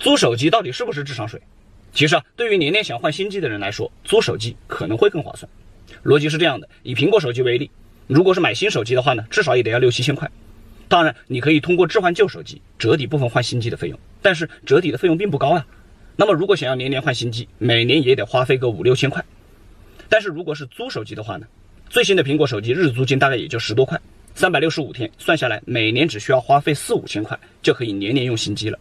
租手机到底是不是智商税？其实啊对于年年想换新机的人来说租手机可能会更划算。逻辑是这样的以苹果手机为例如果是买新手机的话呢至少也得要六七千块。当然你可以通过置换旧手机折抵部分换新机的费用。但是折抵的费用并不高啊。那么如果想要年年换新机每年也得花费个五六千块。但是如果是租手机的话呢最新的苹果手机日租金大概也就十多块。三百六十五天算下来每年只需要花费四五千块就可以年年用新机了。